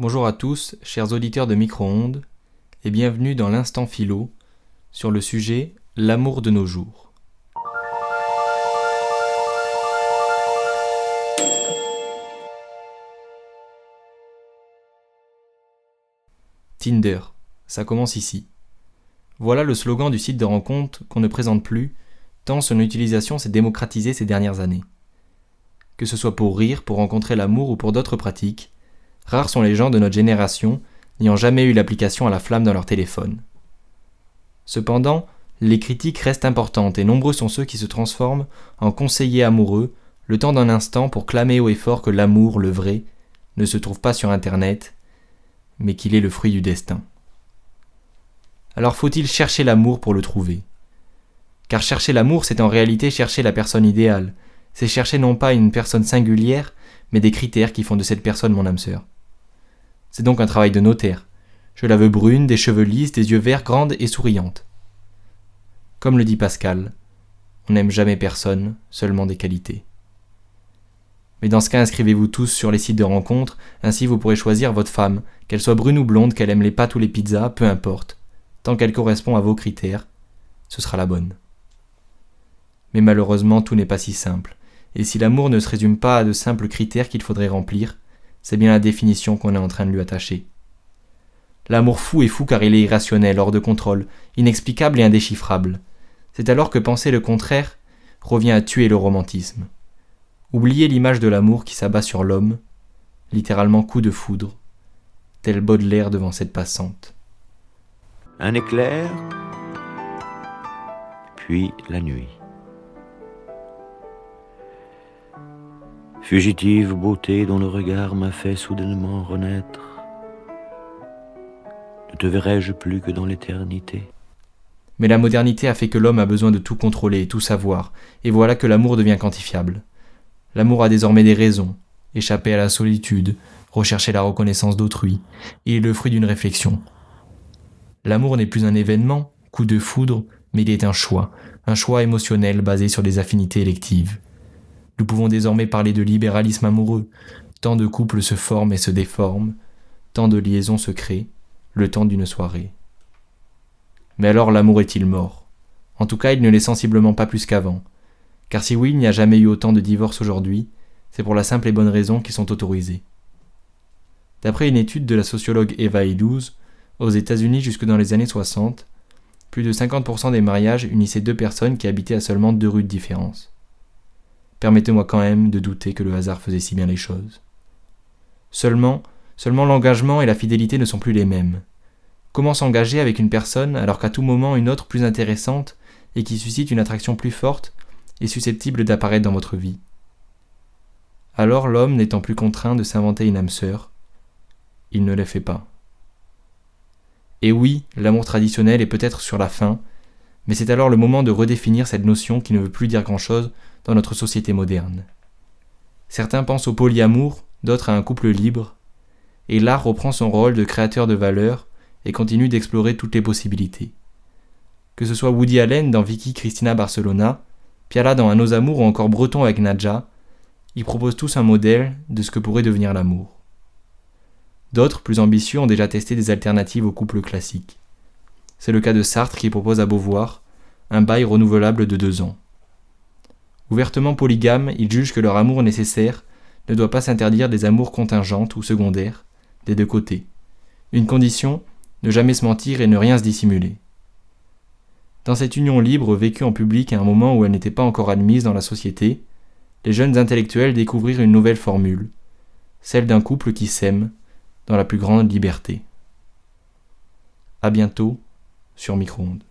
Bonjour à tous, chers auditeurs de Micro-ondes, et bienvenue dans l'Instant Philo sur le sujet L'amour de nos jours. Tinder, ça commence ici. Voilà le slogan du site de rencontre qu'on ne présente plus, tant son utilisation s'est démocratisée ces dernières années. Que ce soit pour rire, pour rencontrer l'amour ou pour d'autres pratiques, rares sont les gens de notre génération n'ayant jamais eu l'application à la flamme dans leur téléphone. Cependant, les critiques restent importantes et nombreux sont ceux qui se transforment en conseillers amoureux le temps d'un instant pour clamer haut et fort que l'amour, le vrai, ne se trouve pas sur Internet, mais qu'il est le fruit du destin. Alors faut-il chercher l'amour pour le trouver? Car chercher l'amour, c'est en réalité chercher la personne idéale, c'est chercher non pas une personne singulière, mais des critères qui font de cette personne mon âme sœur. C'est donc un travail de notaire. Je la veux brune, des cheveux lisses, des yeux verts, grandes et souriantes. Comme le dit Pascal, on n'aime jamais personne, seulement des qualités. Mais dans ce cas, inscrivez-vous tous sur les sites de rencontres, ainsi vous pourrez choisir votre femme, qu'elle soit brune ou blonde, qu'elle aime les pâtes ou les pizzas, peu importe. Tant qu'elle correspond à vos critères, ce sera la bonne. Mais malheureusement, tout n'est pas si simple. Et si l'amour ne se résume pas à de simples critères qu'il faudrait remplir, c'est bien la définition qu'on est en train de lui attacher. L'amour fou est fou car il est irrationnel, hors de contrôle, inexplicable et indéchiffrable. C'est alors que penser le contraire revient à tuer le romantisme. Oubliez l'image de l'amour qui s'abat sur l'homme, littéralement coup de foudre, tel Baudelaire devant cette passante. Un éclair, puis la nuit. Fugitive beauté dont le regard m'a fait soudainement renaître. Ne te verrai-je plus que dans l'éternité? Mais la modernité a fait que l'homme a besoin de tout contrôler, tout savoir, et voilà que l'amour devient quantifiable. L'amour a désormais des raisons, échapper à la solitude, rechercher la reconnaissance d'autrui, et est le fruit d'une réflexion. L'amour n'est plus un événement, coup de foudre, mais il est un choix, un choix émotionnel basé sur des affinités électives. Nous pouvons désormais parler de libéralisme amoureux. Tant de couples se forment et se déforment, tant de liaisons se créent, le temps d'une soirée. Mais alors l'amour est-il mort? En tout cas, il ne l'est sensiblement pas plus qu'avant. Car si oui, il n'y a jamais eu autant de divorces aujourd'hui, c'est pour la simple et bonne raison qu'ils sont autorisés. D'après une étude de la sociologue Eva Illouz, aux États-Unis jusque dans les années 60, plus de 50% des mariages unissaient deux personnes qui habitaient à seulement deux rues de différence permettez-moi quand même de douter que le hasard faisait si bien les choses. Seulement, seulement l'engagement et la fidélité ne sont plus les mêmes. Comment s'engager avec une personne alors qu'à tout moment une autre plus intéressante et qui suscite une attraction plus forte est susceptible d'apparaître dans votre vie? Alors l'homme n'étant plus contraint de s'inventer une âme sœur, il ne les fait pas. Et oui, l'amour traditionnel est peut-être sur la fin, mais c'est alors le moment de redéfinir cette notion qui ne veut plus dire grand-chose dans notre société moderne. Certains pensent au polyamour, d'autres à un couple libre, et l'art reprend son rôle de créateur de valeur et continue d'explorer toutes les possibilités. Que ce soit Woody Allen dans Vicky Cristina Barcelona, Piala dans Un os amour ou encore Breton avec Nadja, ils proposent tous un modèle de ce que pourrait devenir l'amour. D'autres, plus ambitieux, ont déjà testé des alternatives au couple classique. C'est le cas de Sartre qui propose à Beauvoir un bail renouvelable de deux ans. Ouvertement polygames, ils jugent que leur amour nécessaire ne doit pas s'interdire des amours contingentes ou secondaires, des deux côtés. Une condition, ne jamais se mentir et ne rien se dissimuler. Dans cette union libre vécue en public à un moment où elle n'était pas encore admise dans la société, les jeunes intellectuels découvrirent une nouvelle formule, celle d'un couple qui s'aime dans la plus grande liberté. À bientôt sur Micro-ondes.